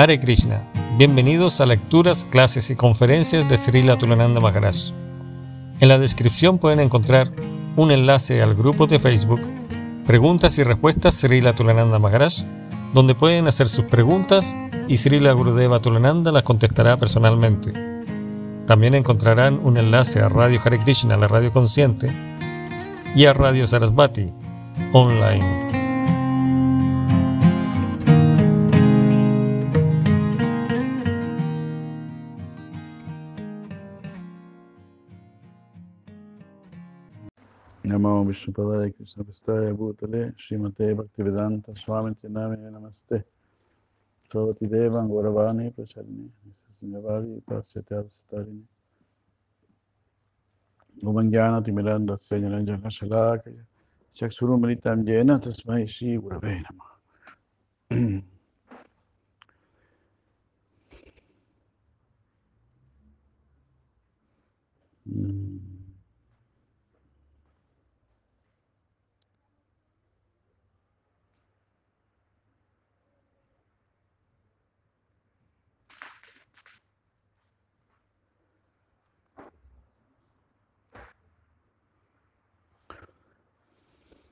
Hare Krishna. Bienvenidos a lecturas, clases y conferencias de Srila Tulananda Maharaj. En la descripción pueden encontrar un enlace al grupo de Facebook Preguntas y Respuestas Srila Tulananda Maharaj, donde pueden hacer sus preguntas y Srila Gurudeva Tulananda las contestará personalmente. También encontrarán un enlace a Radio Hare Krishna, la radio consciente, y a Radio Sarasvati, online. Namo Vishnupadaya Krishna Prastaya Bhutale Srimate Bhaktivedanta Swami Name Namaste. Sarvati Devan Gauravani Pracharini Nisasingavadi Pasyate Avstarini Umangyana Timiranda Senyaranjana Shalakaya Chaksurum Militam Jena Tasmai Shri Gurave Namah. Mm.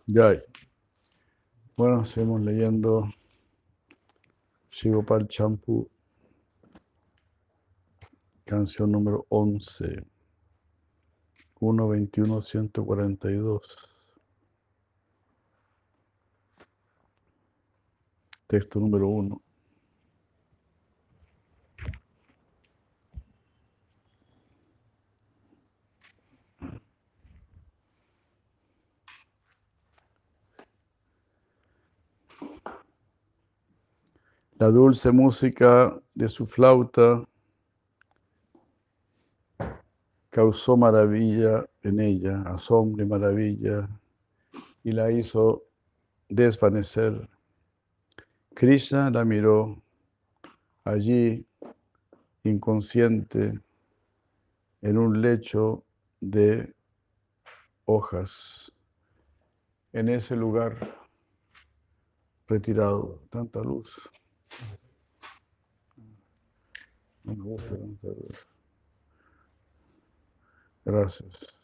Ya. Bueno, seguimos leyendo Shigopal Champu, canción número 11, 121 142. Texto número 1. La dulce música de su flauta causó maravilla en ella, asombro y maravilla, y la hizo desvanecer. Krishna la miró allí, inconsciente, en un lecho de hojas, en ese lugar retirado, tanta luz. Me gusta. Gracias.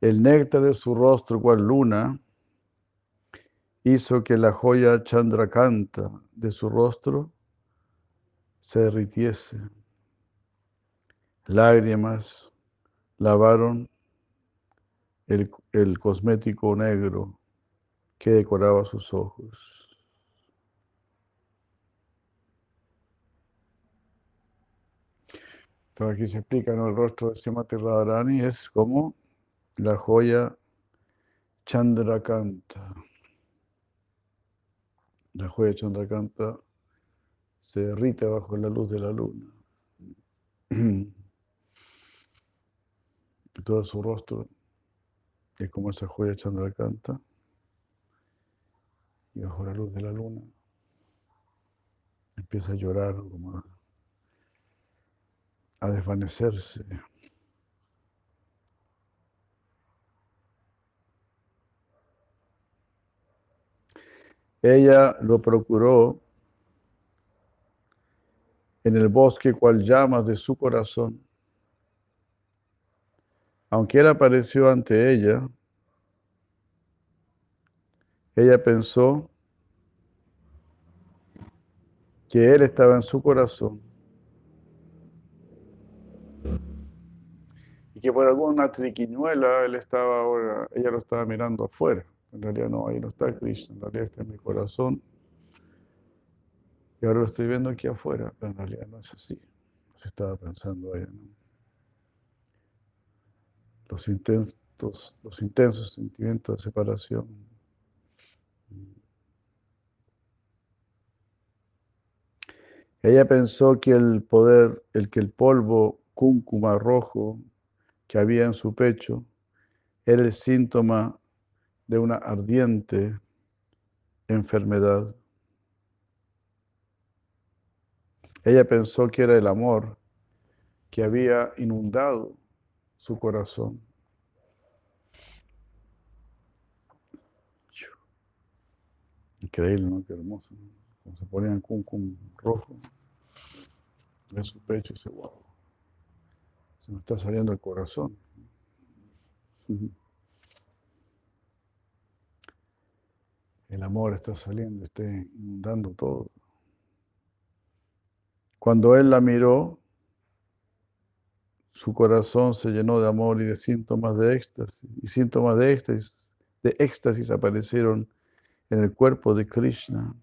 El néctar de su rostro, cual luna, hizo que la joya Chandrakanta de su rostro se derritiese. Lágrimas lavaron el, el cosmético negro que decoraba sus ojos. Entonces aquí se explica, ¿no? El rostro de Srimati Radharani es como la joya Chandrakanta. La joya Chandrakanta se derrite bajo la luz de la luna. Todo su rostro es como esa joya Chandrakanta. Y bajo la luz de la luna empieza a llorar, como a, a desvanecerse. Ella lo procuró en el bosque cual llamas de su corazón. Aunque él apareció ante ella, ella pensó que él estaba en su corazón y que por alguna triquiñuela él estaba ahora, ella lo estaba mirando afuera. En realidad no, ahí no está Krishna, en realidad está en mi corazón. Y ahora lo estoy viendo aquí afuera, en realidad no es así. Se estaba pensando ella. ¿no? Los, intensos, los intensos sentimientos de separación. Ella pensó que el poder, el que el polvo cúncuma rojo que había en su pecho era el síntoma de una ardiente enfermedad. Ella pensó que era el amor que había inundado su corazón. Increíble, ¿no? Qué hermoso. ¿no? Como se ponían cum rojo. Ve su pecho y dice, wow, se me está saliendo el corazón. El amor está saliendo, está inundando todo. Cuando él la miró, su corazón se llenó de amor y de síntomas de éxtasis. Y síntomas de éxtasis, de éxtasis aparecieron en el cuerpo de Krishna.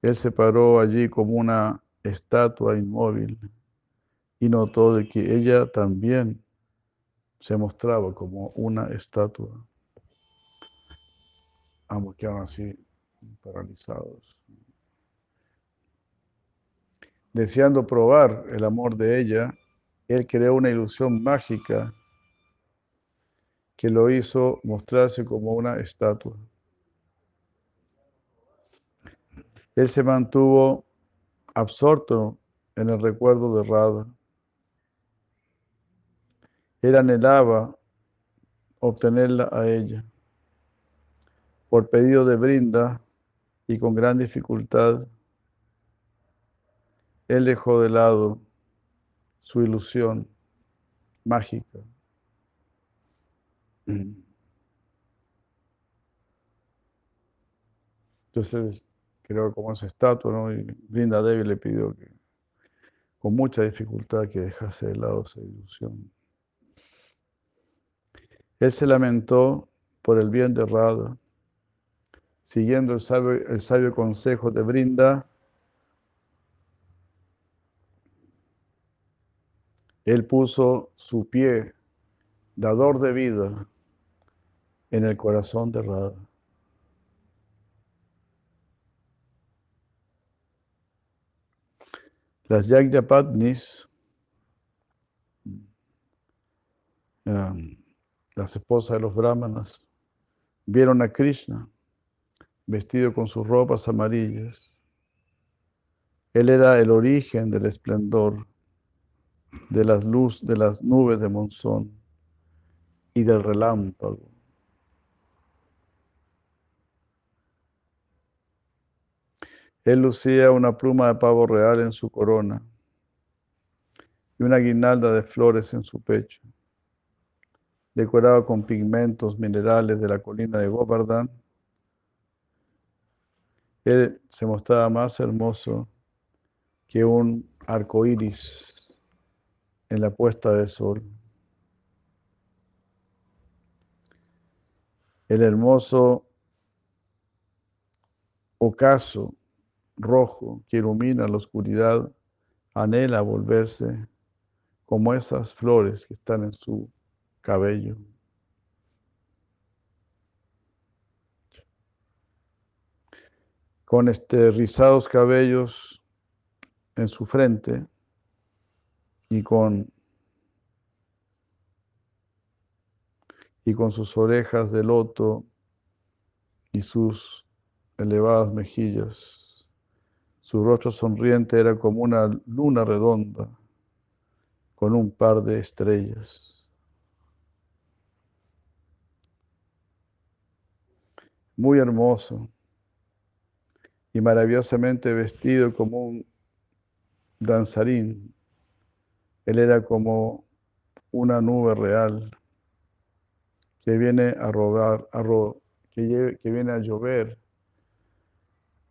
Él se paró allí como una estatua inmóvil y notó de que ella también se mostraba como una estatua. Ambos quedaron así paralizados. Deseando probar el amor de ella, él creó una ilusión mágica que lo hizo mostrarse como una estatua. Él se mantuvo absorto en el recuerdo de Radha. Él anhelaba obtenerla a ella. Por pedido de Brinda y con gran dificultad, él dejó de lado su ilusión mágica. Entonces creó como esa estatua, ¿no? Y Brinda Devi le pidió que, con mucha dificultad, que dejase de lado esa ilusión. Él se lamentó por el bien de Radha, siguiendo el sabio, el sabio consejo de Brinda. Él puso su pie, dador de vida, en el corazón de Radha. Las Yagyapatnis, um, las esposas de los brahmanas, vieron a Krishna vestido con sus ropas amarillas. Él era el origen del esplendor de las luz de las nubes de monzón y del relámpago. Él lucía una pluma de pavo real en su corona y una guirnalda de flores en su pecho, decorado con pigmentos minerales de la colina de Govardhan. Él se mostraba más hermoso que un arco iris en la puesta del sol. El hermoso ocaso rojo que ilumina la oscuridad anhela volverse como esas flores que están en su cabello. Con este rizados cabellos en su frente y con y con sus orejas de loto y sus elevadas mejillas. Su rostro sonriente era como una luna redonda con un par de estrellas. Muy hermoso y maravillosamente vestido como un danzarín. Él era como una nube real que viene a robar, que, viene a llover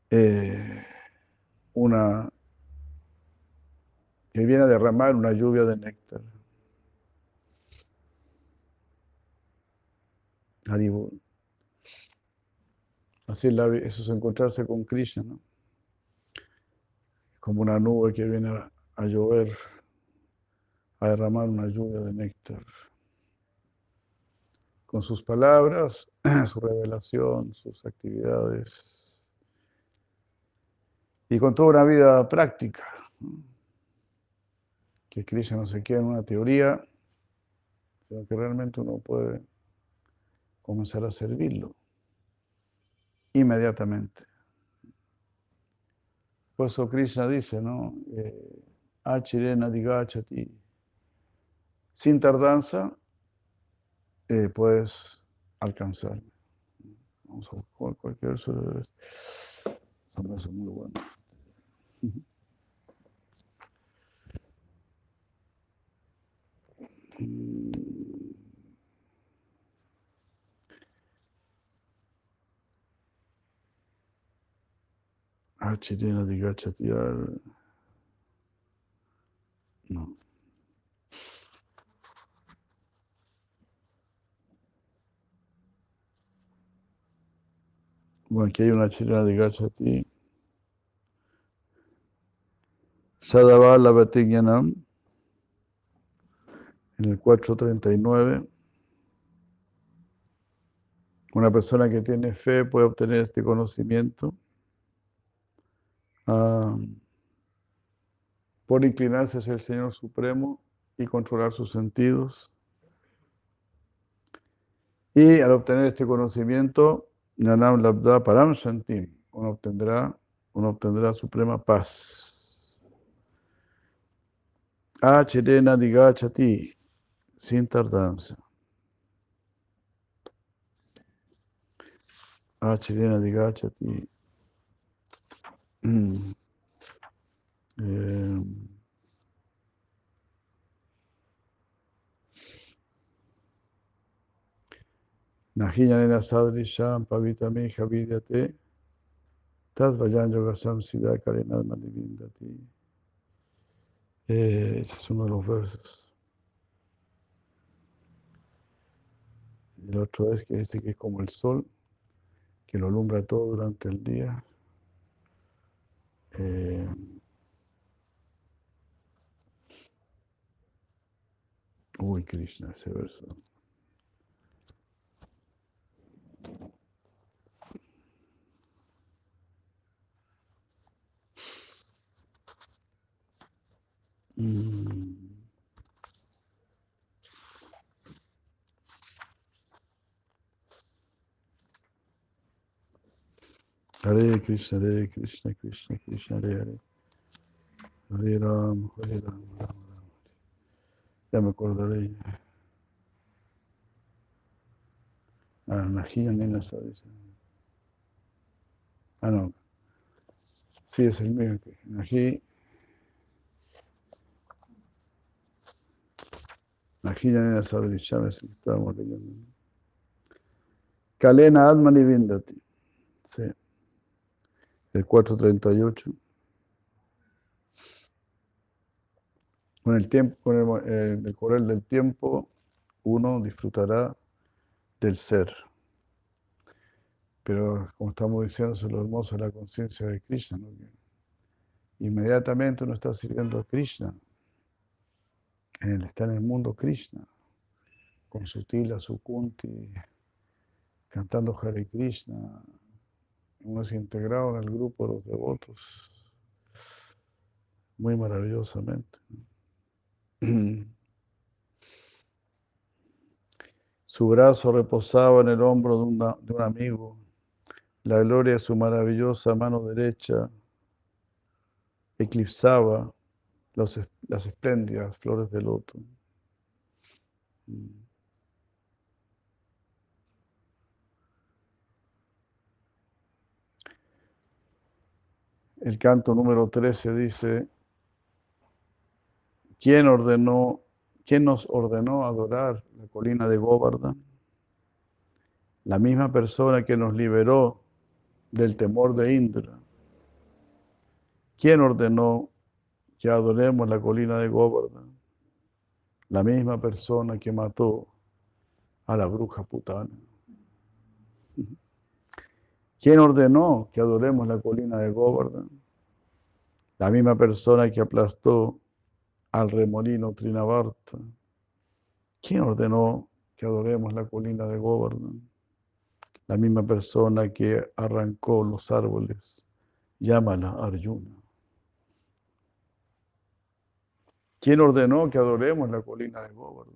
eh, una que viene a derramar una lluvia de néctar. Así eso es encontrarse con Krishna, ¿no? como una nube que viene a llover, a derramar una lluvia de néctar. Con sus palabras, su revelación, sus actividades y con toda una vida práctica. Que Krishna no se quede en una teoría, sino que realmente uno puede comenzar a servirlo inmediatamente. Por eso Krishna dice, ¿no? Eh, Achirena digachati. Sin tardanza eh, puedes alcanzar. Vamos a buscar cualquier verso de versos muy buenos. Achirena de Gachatiar. No. Bueno, aquí hay una chilena de Gachati. Sadavala Batigyanam. En el 439. Una persona que tiene fe puede obtener este conocimiento ah, por inclinarse hacia el Señor Supremo y controlar sus sentidos. Y al obtener este conocimiento, Nanam Labda Param Shantim, uno obtendrá, uno obtendrá suprema paz. Achirena Digachati, sin tardanza. Achirena Digachati. Mm. Eh, Nahiyanena Sadrisham Pavitame Javidyate Tasvayan Yogasam Siddha Karenad Manivindati. Eh, ese es uno de los versos. El otro es que dice que es como el sol, que lo alumbra todo durante el día. Eh, uy, Krishna, ese verso. Hare Krishna, Hare Krishna, Krishna Krishna, Hare Hare. Hare Ram, Hare Ram, Ram Ram. Ya me acordaré. Ah, Najía Nena dice. Ah, no. Sí, es el mío. Nena Sadri, ya ves que estábamos leyendo. Kalena Admani Vindati. Sí. El 438. Con el tiempo, con el, eh, el correr del tiempo, uno disfrutará del ser. Pero como estamos diciendo, es lo hermoso de la conciencia de Krishna. Inmediatamente uno está sirviendo a Krishna. Él está en el mundo Krishna, con su tila, su kunti, cantando Hare Krishna. Uno es integrado en el grupo de los devotos muy maravillosamente. Su brazo reposaba en el hombro de, un amigo. La gloria de su maravillosa mano derecha eclipsaba las espléndidas flores de loto. El canto número 13 dice, ¿quién ordenó ¿Quién nos ordenó adorar la colina de Govardhan? La misma persona que nos liberó del temor de Indra. ¿Quién ordenó que adoremos la colina de Govardhan? La misma persona que mató a la bruja putana. ¿Quién ordenó que adoremos la colina de Govardhan? La misma persona que aplastó al remolino Trinavarta. ¿Quién ordenó que adoremos la colina de Govardhan? La misma persona que arrancó los árboles, llámala Arjuna. ¿Quién ordenó que adoremos la colina de Govardhan?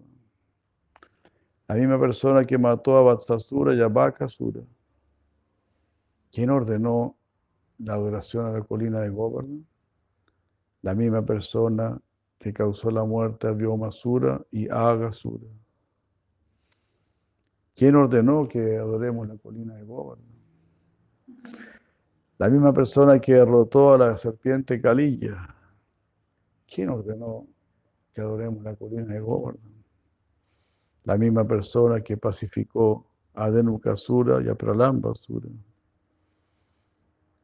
La misma persona que mató a Vatsasura y a Bakasura. ¿Quién ordenó la adoración a la colina de Govardhan? La misma persona que causó la muerte a Vyomasura y Agasura. ¿Quién ordenó que adoremos la colina de Govardhan? La misma persona que derrotó a la serpiente Calilla. ¿Quién ordenó que adoremos la colina de Govardhan? La misma persona que pacificó a Denukasura y a Pralambasura.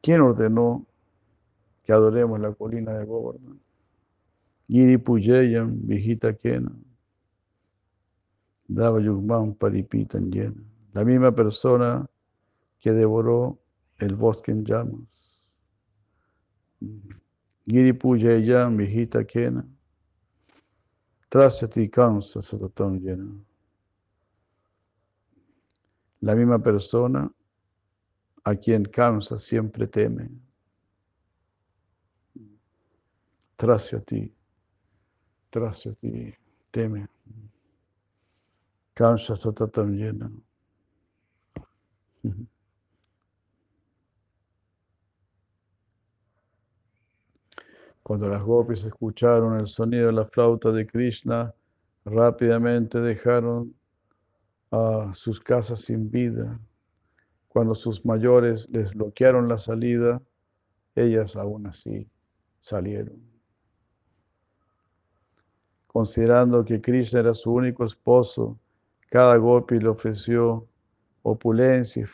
¿Quién ordenó que adoremos la colina de Govardhan? Giri Pujayam, Vijita Kena. Dava Yugman Paripitan llena. La misma persona que devoró el bosque en llamas. Giri Pujayam, Vijita Kena. Trasyati Kansa Satatam llena. La misma persona a quien Kamsa siempre teme. Trasyati, Trasyati, teme. Kamsa Satatam llena. Cuando las gopis escucharon el sonido de la flauta de Krishna, rápidamente dejaron a sus casas sin vida. Cuando sus mayores les bloquearon la salida, ellas aún así salieron. Considerando que Krishna era su único esposo, cada gopi le ofreció opulencia,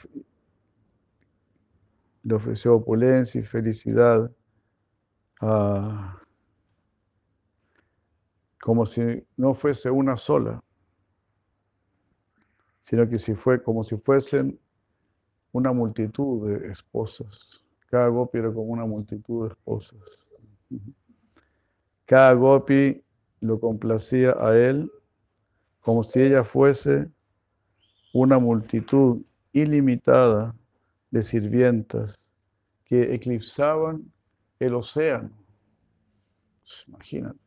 le ofreció opulencia y felicidad, como si no fuese una sola sino que si fue como si fuesen una multitud de esposas. Cada gopi era como una multitud de esposas. Cada gopi lo complacía a él como si ella fuese una multitud ilimitada de sirvientas que eclipsaban el océano. Imagínate.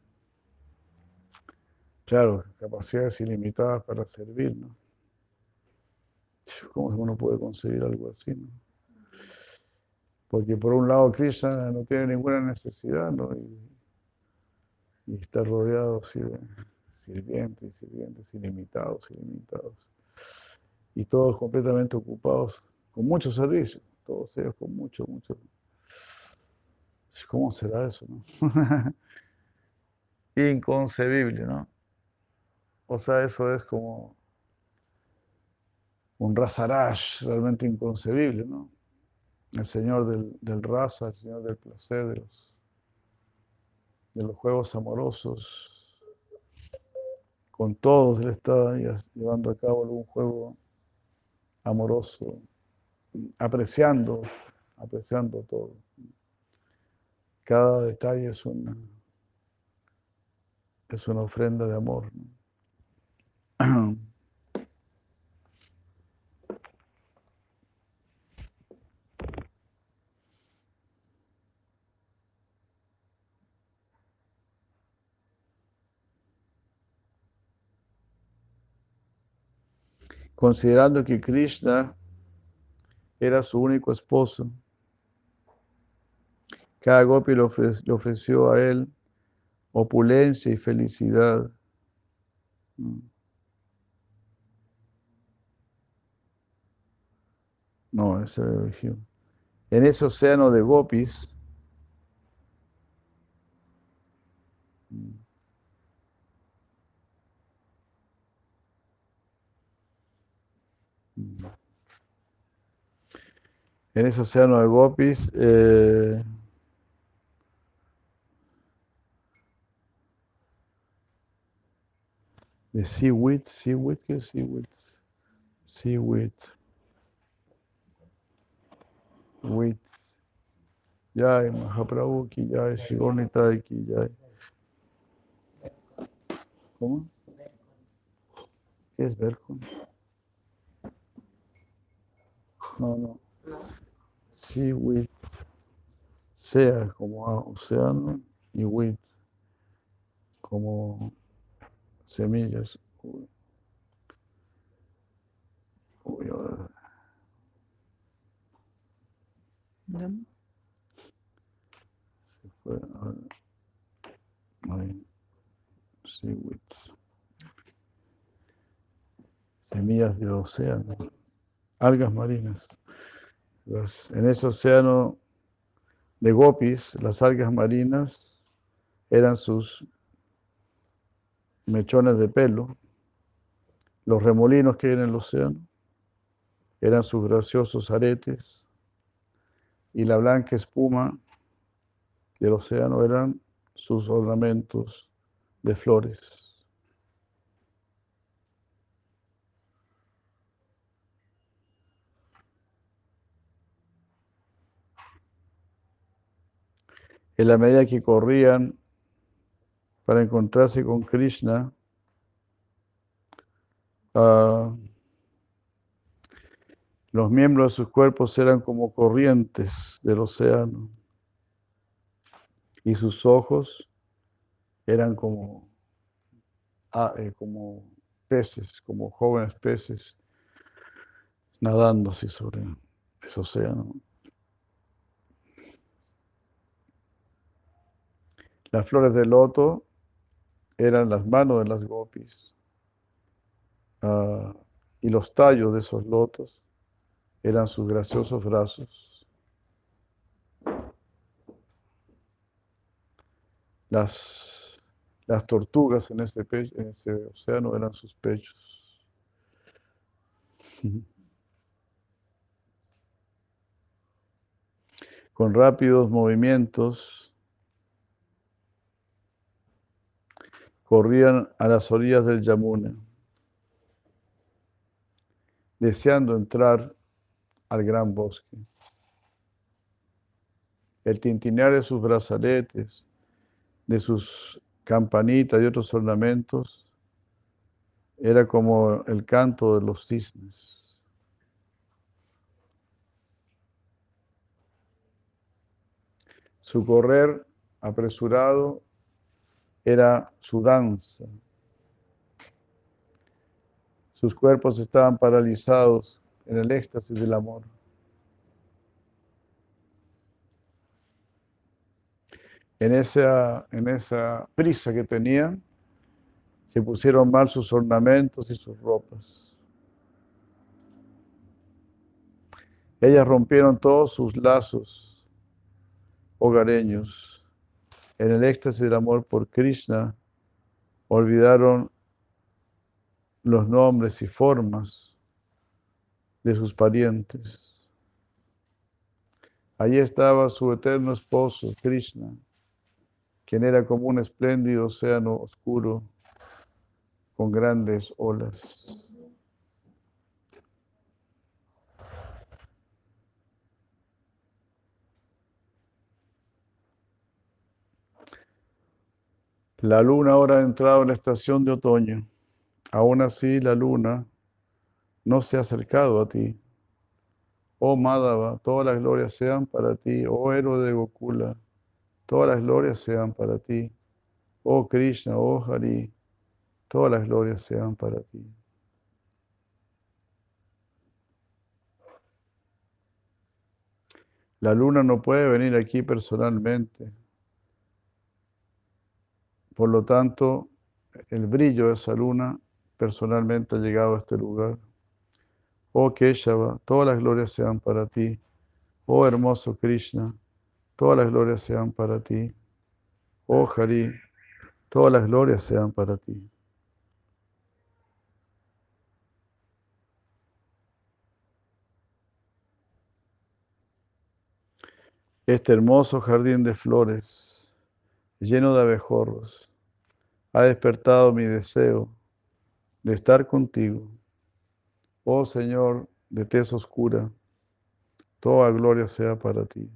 Claro, capacidades ilimitadas para servir, ¿no? ¿Cómo uno puede conseguir algo así? Porque por un lado Krishna no tiene ninguna necesidad ¿no? Está rodeado de sirvientes y sirvientes ilimitados, ilimitados. Y todos completamente ocupados con mucho servicio, todos ellos con mucho, mucho. ¿Cómo será eso? No? Inconcebible, ¿no? O sea, eso es como un rasarash realmente inconcebible, ¿no? El señor del, del raza, el señor del placer, de los, de los juegos amorosos. Con todos él está llevando a cabo algún juego amoroso, apreciando, apreciando todo. Cada detalle es una, es una ofrenda de amor. considerando que Krishna era su único esposo. Cada gopi le, ofreció a él opulencia y felicidad. Mm. No, ese. En ese océano de gopis, En ese océano de gopis, eh, de seaweed, seaweed, ¿qué es seaweed? Seaweed. Wheat. Jai Mahaprabhu ki jai, Shigonita ki jai. ¿Cómo? ¿Qué es Berkon? No, no. Sí, with. Sea como océano y with como semillas. Se fue. Ahí. Sí, with. semillas del océano, algas marinas. en ese océano de gopis, las algas marinas eran sus mechones de pelo, los remolinos que hay en el océano eran sus graciosos aretes y la blanca espuma del océano eran sus ornamentos de flores. En la medida que corrían para encontrarse con Krishna, uh, los miembros de sus cuerpos eran como corrientes del océano y sus ojos eran como, ah, eh, como peces, como jóvenes peces nadando así sobre ese océano. Las flores de loto eran las manos de las gopis ah, y los tallos de esos lotos eran sus graciosos brazos. Las, las tortugas en ese, en ese océano eran sus pechos. Con rápidos movimientos corrían a las orillas del Yamuna, deseando entrar al gran bosque. El tintinear de sus brazaletes, de sus campanitas y otros ornamentos, era como el canto de los cisnes. Su correr apresurado era su danza. Sus cuerpos estaban paralizados en el éxtasis del amor. En esa, en esa prisa que tenían, se pusieron mal sus ornamentos y sus ropas. Ellas rompieron todos sus lazos hogareños. En el éxtasis del amor por Krishna, olvidaron los nombres y formas de sus parientes. Allí estaba su eterno esposo, Krishna, quien era como un espléndido océano oscuro con grandes olas. La luna ahora ha entrado en la estación de otoño. Aún así, la luna no se ha acercado a ti. Oh Madhava, todas las glorias sean para ti. Oh héroe de Gokula, todas las glorias sean para ti. Oh Krishna, oh Hari, todas las glorias sean para ti. La luna no puede venir aquí personalmente. Por lo tanto, el brillo de esa luna personalmente ha llegado a este lugar. Oh Keshava, todas las glorias sean para ti. Oh hermoso Krishna, todas las glorias sean para ti. Oh Hari, todas las glorias sean para ti. Este hermoso jardín de flores, lleno de abejorros, ha despertado mi deseo de estar contigo. Oh Señor de tez oscura, toda gloria sea para ti.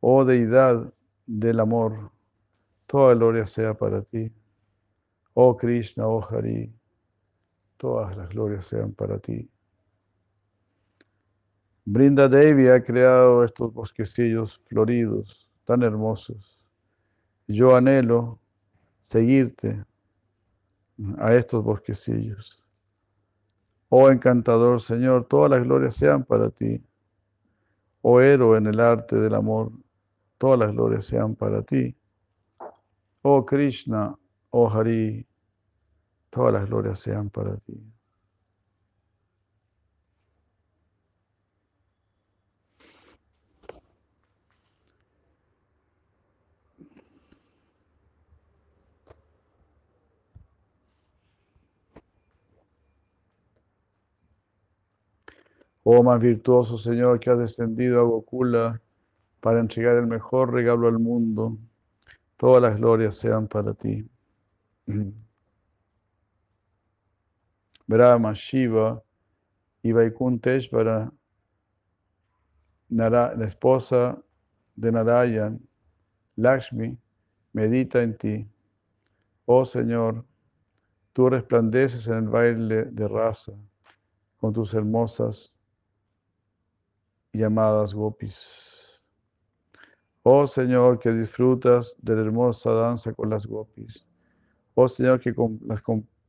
Oh Deidad del amor, toda gloria sea para ti. Oh Krishna, oh Hari, todas las glorias sean para ti. Brinda Devi ha creado estos bosquecillos floridos, tan hermosos. Yo anhelo seguirte a estos bosquecillos. Oh encantador Señor, todas las glorias sean para ti. Oh héroe en el arte del amor, todas las glorias sean para ti. Oh Krishna, oh Hari, todas las glorias sean para ti. Oh más virtuoso Señor que has descendido a Gokula para entregar el mejor regalo al mundo, todas las glorias sean para ti. Brahma, Shiva y Vaikunteshvara, la esposa de Narayan, Lakshmi, medita en ti. Oh Señor, tú resplandeces en el baile de raza con tus hermosas llamadas gopis. Oh Señor, que disfrutas de la hermosa danza con las gopis. Oh Señor, que, las,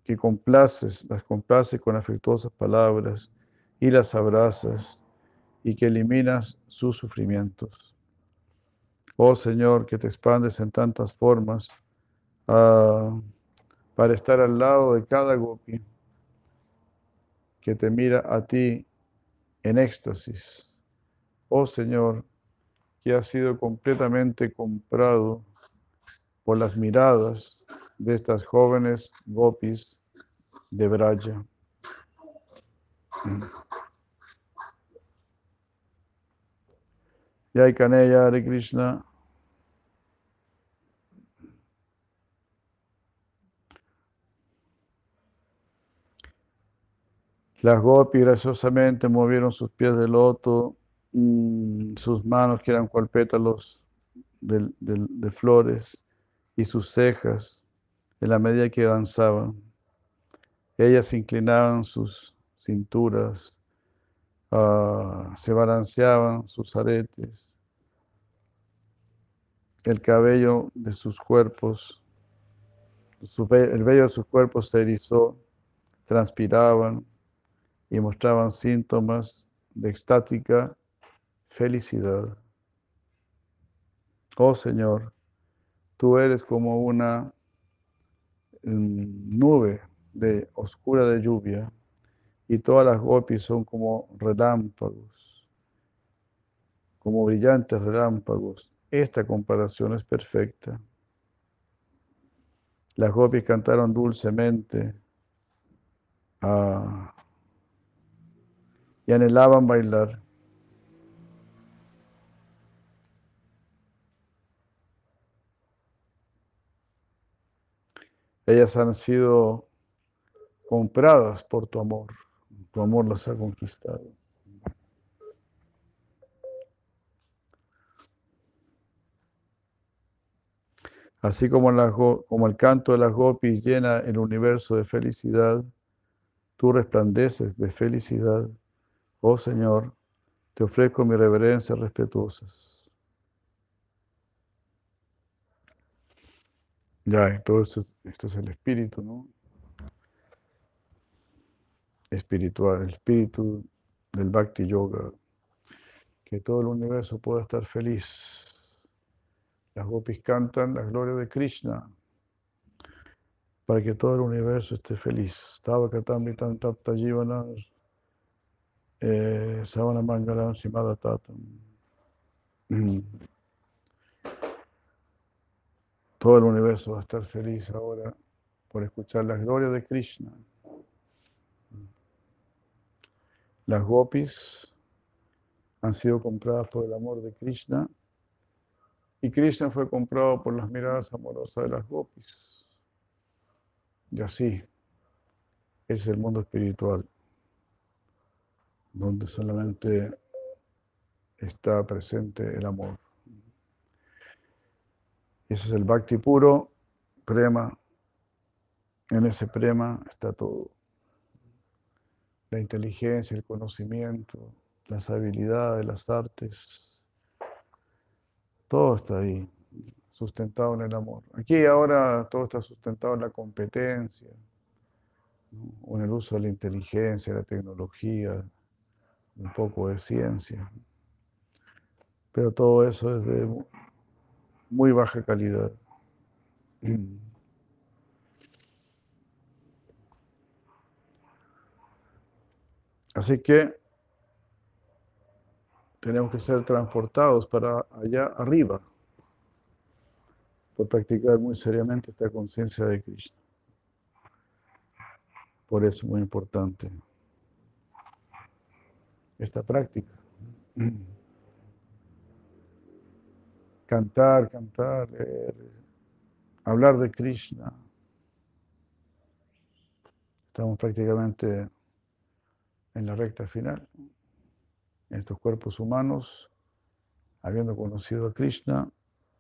que complaces, las complaces con afectuosas palabras y las abrazas y que eliminas sus sufrimientos. Oh Señor, que te expandes en tantas formas ah, para estar al lado de cada gopi que te mira a ti en éxtasis oh Señor, que ha sido completamente comprado por las miradas de estas jóvenes gopis de Braja. Yay Kaneya Hare Krishna. Las gopis graciosamente movieron sus pies de loto Mm, sus manos que eran cual pétalos de, flores y sus cejas en la medida que danzaban. Ellas inclinaban sus cinturas, ah, se balanceaban sus aretes, el cabello de sus cuerpos, el vello de sus cuerpos se erizó, transpiraban y mostraban síntomas de extática felicidad. Oh Señor, tú eres como una mm, nube de oscura de lluvia y todas las gopis son como relámpagos, como brillantes relámpagos. Esta comparación es perfecta. Las gopis cantaron dulcemente ah, y anhelaban bailar. Ellas han sido compradas por tu amor. Tu amor las ha conquistado. Así como, como, el canto de las gopis llena el universo de felicidad, tú resplandeces de felicidad. Oh Señor, te ofrezco mi reverencia respetuosas. Ya, entonces esto es el espíritu, ¿no? Espiritual, el espíritu del Bhakti Yoga. Que todo el universo pueda estar feliz. Las gopis cantan la gloria de Krishna para que todo el universo esté feliz. Estaba Katamritam Tapta Jivana eh, Savana Mangalam Simada Tatam. Todo el universo va a estar feliz ahora por escuchar la gloria de Krishna. Las gopis han sido compradas por el amor de Krishna y Krishna fue comprado por las miradas amorosas de las gopis. Y así es el mundo espiritual, donde solamente está presente el amor. Ese es el bhakti puro, prema. En ese prema está todo. La inteligencia, el conocimiento, las habilidades, las artes. Todo está ahí, sustentado en el amor. Aquí ahora todo está sustentado en la competencia, en el uso de la inteligencia, la tecnología, un poco de ciencia. Pero todo eso es de muy baja calidad. Así que tenemos que ser transportados para allá arriba, por practicar muy seriamente esta conciencia de Krishna. Por eso es muy importante esta práctica. Cantar, cantar, hablar de Krishna. Estamos prácticamente en la recta final. En estos cuerpos humanos, habiendo conocido a Krishna,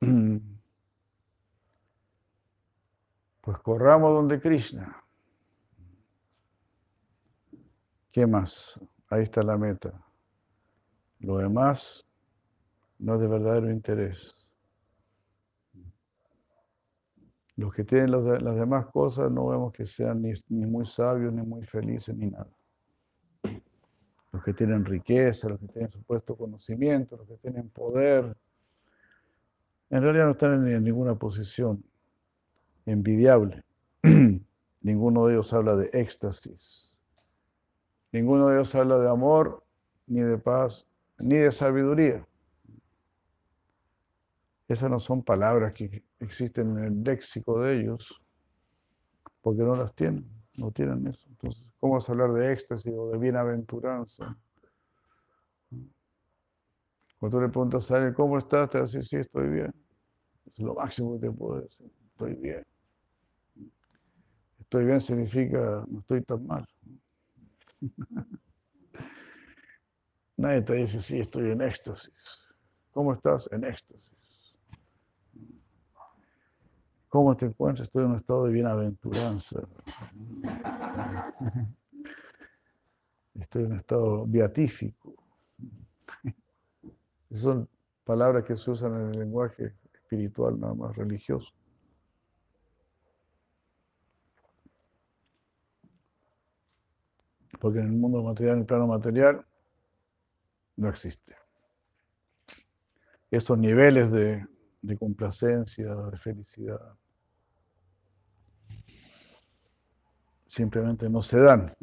pues corramos donde Krishna. ¿Qué más? Ahí está la meta. Lo demás no de verdadero interés. Los que tienen las demás cosas no vemos que sean ni, muy sabios, ni muy felices, ni nada. Los que tienen riqueza, los que tienen supuesto conocimiento, los que tienen poder, en realidad no están en ninguna posición envidiable. Ninguno de ellos habla de éxtasis. Ninguno de ellos habla de amor, ni de paz, ni de sabiduría. Esas no son palabras que existen en el léxico de ellos, porque no las tienen, no tienen eso. Entonces, ¿cómo vas a hablar de éxtasis o de bienaventuranza? Cuando tú le preguntas a él, ¿cómo estás? Te va decir, sí, estoy bien. Es lo máximo que te puedo decir, estoy bien. Estoy bien significa no estoy tan mal. Nadie te dice, sí, estoy en éxtasis. ¿Cómo estás? En éxtasis. ¿Cómo te encuentras? Estoy en un estado de bienaventuranza. Estoy en un estado beatífico. Esas son palabras que se usan en el lenguaje espiritual, nada más religioso. Porque en el mundo material, en el plano material, no existe. Esos niveles de, complacencia, de felicidad, simplemente no se dan.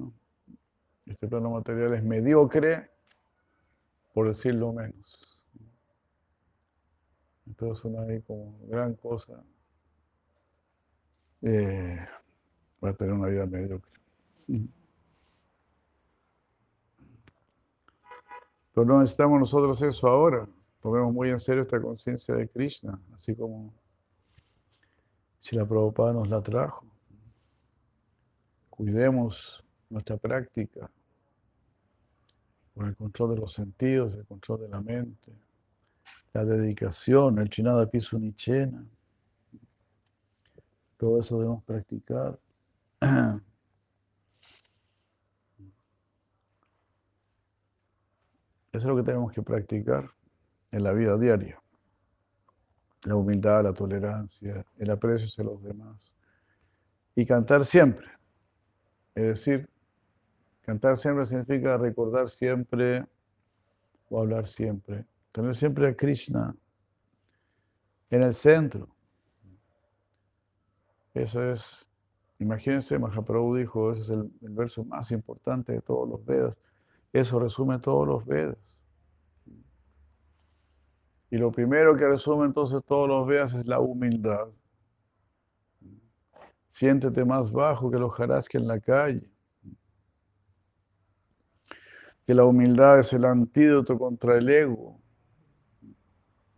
Este plano material es mediocre, por decirlo menos. Entonces una ahí como gran cosa eh, va a tener una vida mediocre. Pero no necesitamos nosotros eso ahora. Tomemos muy en serio esta conciencia de Krishna, así como si la Prabhupada nos la trajo. Cuidemos nuestra práctica por el control de los sentidos, el control de la mente, la dedicación, el chinada piso nichena. Todo eso debemos practicar. Eso es lo que tenemos que practicar en la vida diaria. La humildad, la tolerancia, el aprecio hacia los demás. Y cantar siempre. Es decir, cantar siempre significa recordar siempre o hablar siempre. Tener siempre a Krishna en el centro. Eso es, imagínense, Mahaprabhu dijo, ese es el, el verso más importante de todos los Vedas. Eso resume todos los Vedas. Y lo primero que resume entonces todos los Vedas es la humildad. Siéntete más bajo que los que en la calle. Que la humildad es el antídoto contra el ego.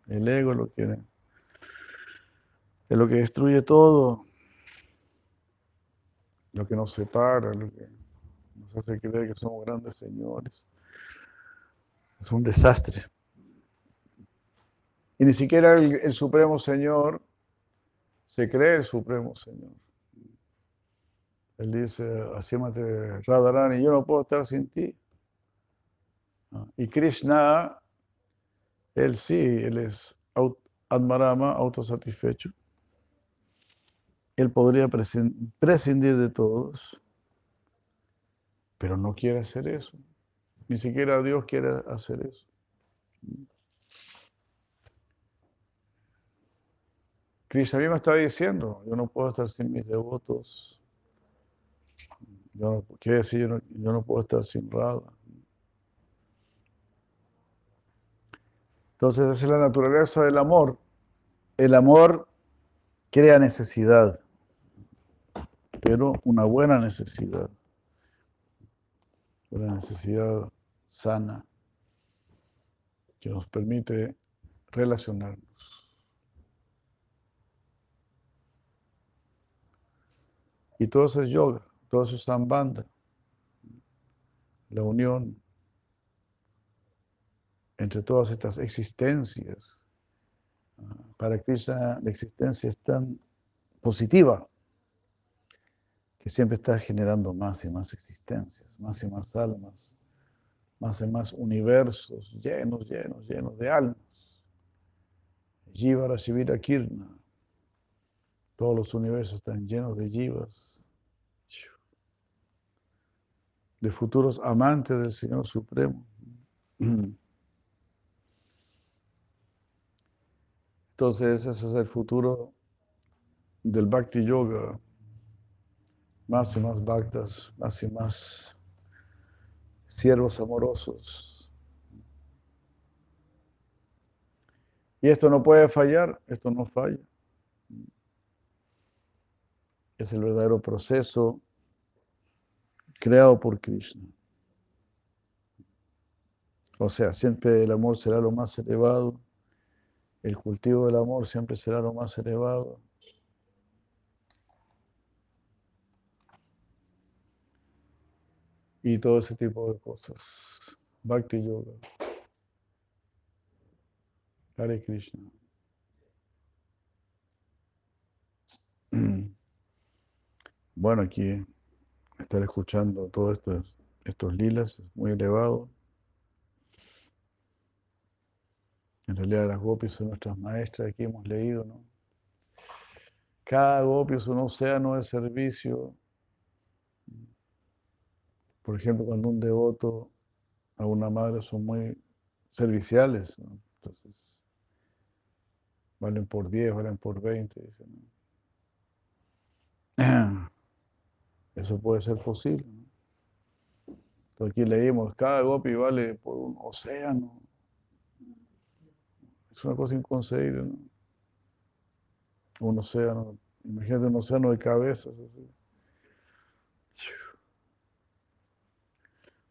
El ego lo quiere. Es lo que destruye todo. Lo que nos separa, lo que nos hace creer que somos grandes señores. Es un desastre. Y ni siquiera el, Supremo Señor se cree el Supremo Señor. Él dice, asímate Radharani, yo no puedo estar sin ti. Ah, y Krishna, él sí, él es Admarama, autosatisfecho. Él podría prescindir de todos, pero no quiere hacer eso. Ni siquiera Dios quiere hacer eso. Krishna me está diciendo, yo no puedo estar sin mis devotos. Yo quiere decir, yo no, puedo estar sin Radha. Entonces, esa es la naturaleza del amor. El amor crea necesidad, pero una buena necesidad, una necesidad sana que nos permite relacionarnos. Y todo eso es yoga, todo eso es la unión entre todas estas existencias. Para Krishna la existencia es tan positiva que siempre está generando más y más existencias, más y más almas, más y más universos llenos, llenos, llenos de almas. Jivara Shivira Kirna. Todos los universos están llenos de jivas, de futuros amantes del Señor Supremo. Entonces ese es el futuro del Bhakti Yoga. Más y más bhaktas, más y más siervos amorosos. Y esto no puede fallar, esto no falla. Es el verdadero proceso creado por Krishna. O sea, siempre el amor será lo más elevado el cultivo del amor siempre será lo más elevado. Y todo ese tipo de cosas. Bhakti Yoga. Hare Krishna. Bueno, aquí estar escuchando todos estos, estos lilas es muy elevado. En realidad las gopis son nuestras maestras, aquí hemos leído, ¿no? Cada gopi es un océano de servicio. Por ejemplo, cuando un devoto a una madre son muy serviciales, ¿no? entonces valen por 10, valen por 20, dicen. Eso puede ser posible. Aquí leímos, cada gopi vale por un océano. Es una cosa inconcebible, ¿no? Un océano, imagínate un océano de cabezas, así.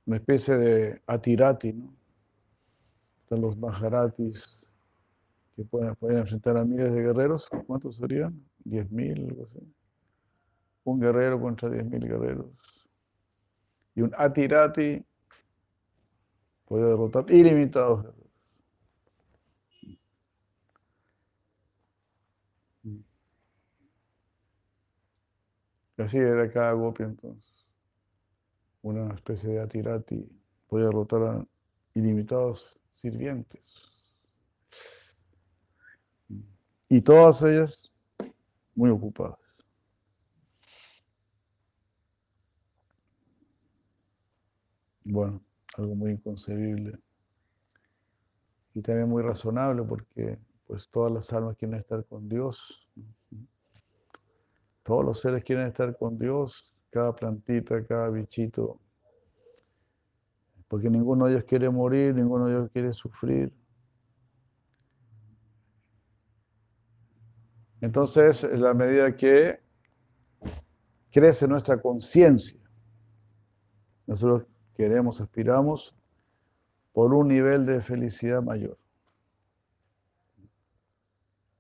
Una especie de atirati, ¿no? Están los maharatis que pueden, enfrentar a miles de guerreros. ¿Cuántos serían? ¿Diez mil? Algo así. Un guerrero contra diez mil guerreros. Y un atirati puede derrotar ilimitados guerreros. Así era cada gopi entonces. Una especie de atirati podía derrotar a ilimitados sirvientes. Y todas ellas muy ocupadas. Bueno, algo muy inconcebible. Y también muy razonable porque pues todas las almas quieren estar con Dios. Todos los seres quieren estar con Dios, cada plantita, cada bichito, porque ninguno de ellos quiere morir, ninguno de ellos quiere sufrir. Entonces, en la medida que crece nuestra conciencia, nosotros queremos, aspiramos por un nivel de felicidad mayor.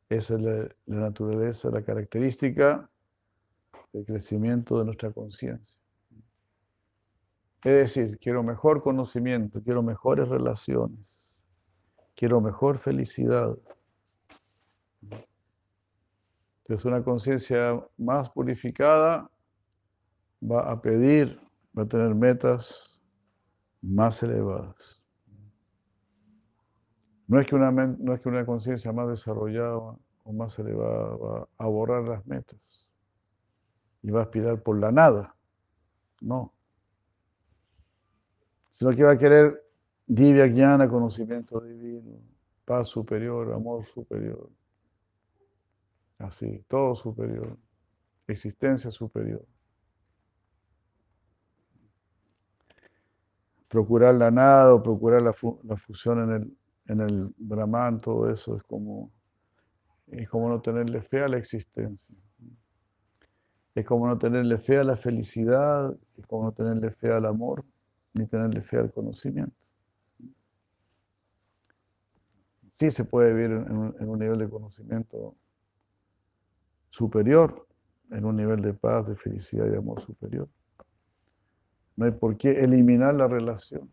Esa es la, naturaleza, la característica el crecimiento de nuestra conciencia. Es decir, quiero mejor conocimiento, quiero mejores relaciones, quiero mejor felicidad. Entonces una conciencia más purificada va a pedir, va a tener metas más elevadas. No es que una, no es que una conciencia más desarrollada o más elevada va a borrar las metas y va a aspirar por la nada. No. Sino que va a querer divya jnana, conocimiento divino, paz superior, amor superior. Así, todo superior, existencia superior. Procurar la nada o procurar la, fusión en el, en el Brahman, todo eso es como Es como no tenerle fe a la existencia. Es como no tenerle fe a la felicidad, es como no tenerle fe al amor, ni tenerle fe al conocimiento. Sí se puede vivir en un, en un nivel de conocimiento superior, en un nivel de paz, de felicidad y de amor superior. No hay por qué eliminar la relación.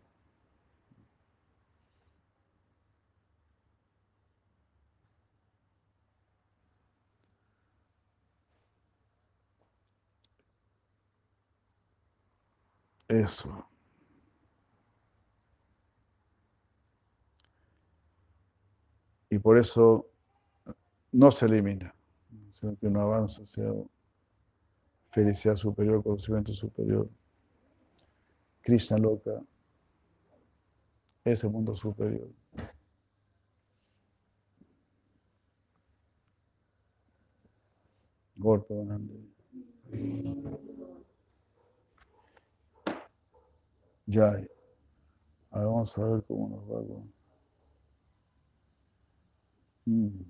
Eso. Y por eso no se elimina, sino que uno avanza hacia felicidad superior, conocimiento superior. Krishna loca, ese mundo superior. Golpe, Ya. Ahora vamos a ver cómo nos va con. Mm.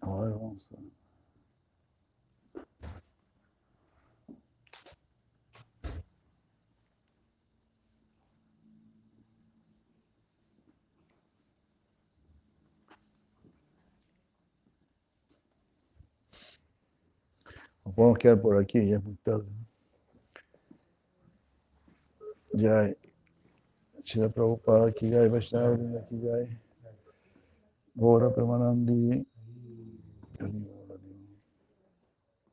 A ver, vamos a ver. Nos podemos quedar por aquí, ya es muy tarde. Ya, Shila Prabhupada, aquí ya, Vaishnava, aquí ya. Gora Premanandi.